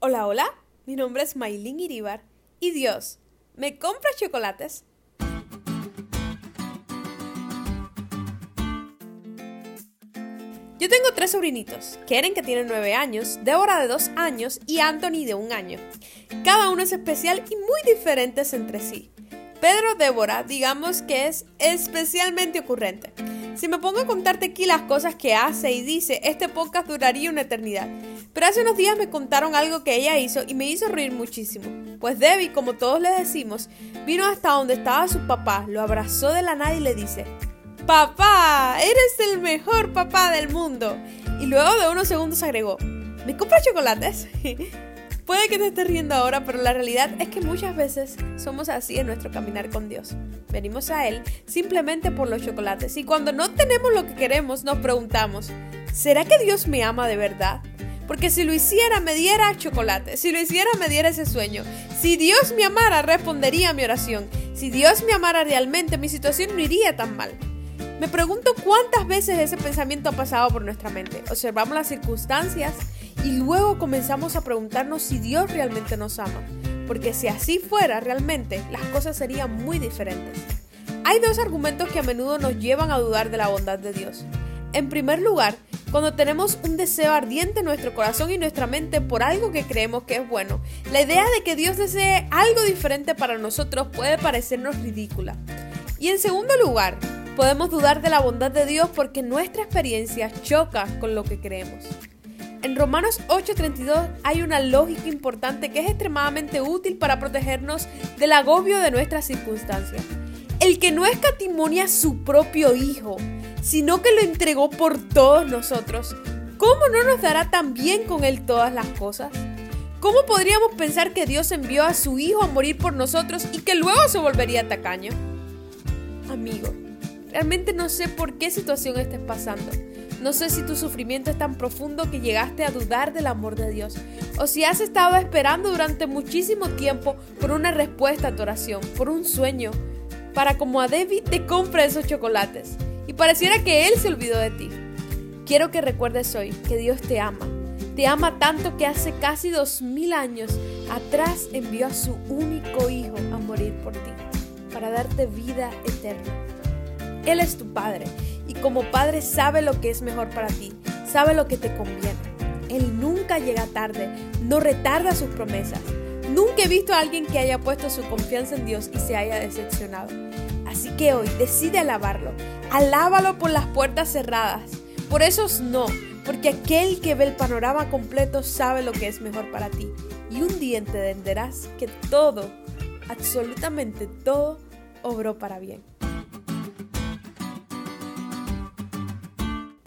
Hola, hola, mi nombre es Maylin Iribar y Dios, ¿me compra chocolates? Yo tengo tres sobrinitos, Keren que tiene nueve años, Débora de dos años y Anthony de un año. Cada uno es especial y muy diferentes entre sí. Pedro Débora, digamos que es especialmente ocurrente. Si me pongo a contarte aquí las cosas que hace y dice, este podcast duraría una eternidad. Pero hace unos días me contaron algo que ella hizo y me hizo reír muchísimo. Pues Debbie, como todos le decimos, vino hasta donde estaba su papá, lo abrazó de la nada y le dice, Papá, eres el mejor papá del mundo. Y luego de unos segundos agregó, ¿me compras chocolates? Puede que te estés riendo ahora, pero la realidad es que muchas veces somos así en nuestro caminar con Dios. Venimos a Él simplemente por los chocolates y cuando no tenemos lo que queremos nos preguntamos, ¿será que Dios me ama de verdad? Porque si lo hiciera me diera chocolate, si lo hiciera me diera ese sueño. Si Dios me amara respondería a mi oración. Si Dios me amara realmente mi situación no iría tan mal. Me pregunto cuántas veces ese pensamiento ha pasado por nuestra mente. Observamos las circunstancias y luego comenzamos a preguntarnos si Dios realmente nos ama, porque si así fuera realmente, las cosas serían muy diferentes. Hay dos argumentos que a menudo nos llevan a dudar de la bondad de Dios. En primer lugar, cuando tenemos un deseo ardiente en nuestro corazón y nuestra mente por algo que creemos que es bueno, la idea de que Dios desee algo diferente para nosotros puede parecernos ridícula. Y en segundo lugar, podemos dudar de la bondad de Dios porque nuestra experiencia choca con lo que creemos. En Romanos 8:32 hay una lógica importante que es extremadamente útil para protegernos del agobio de nuestras circunstancias. El que no escatimonia a su propio Hijo, sino que lo entregó por todos nosotros, ¿cómo no nos dará también con Él todas las cosas? ¿Cómo podríamos pensar que Dios envió a su Hijo a morir por nosotros y que luego se volvería tacaño? Amigo, realmente no sé por qué situación estés pasando no sé si tu sufrimiento es tan profundo que llegaste a dudar del amor de Dios, o si has estado esperando durante muchísimo tiempo por una respuesta a tu oración, por un sueño, para como a David te compre esos chocolates, y pareciera que Él se olvidó de ti. Quiero que recuerdes hoy que Dios te ama, te ama tanto que hace casi dos mil años atrás envió a su único hijo a morir por ti, para darte vida eterna. Él es tu Padre y como Padre sabe lo que es mejor para ti, sabe lo que te conviene. Él nunca llega tarde, no retarda sus promesas. Nunca he visto a alguien que haya puesto su confianza en Dios y se haya decepcionado. Así que hoy decide alabarlo. Alábalo por las puertas cerradas. Por esos no, porque aquel que ve el panorama completo sabe lo que es mejor para ti. Y un día entenderás que todo, absolutamente todo, obró para bien.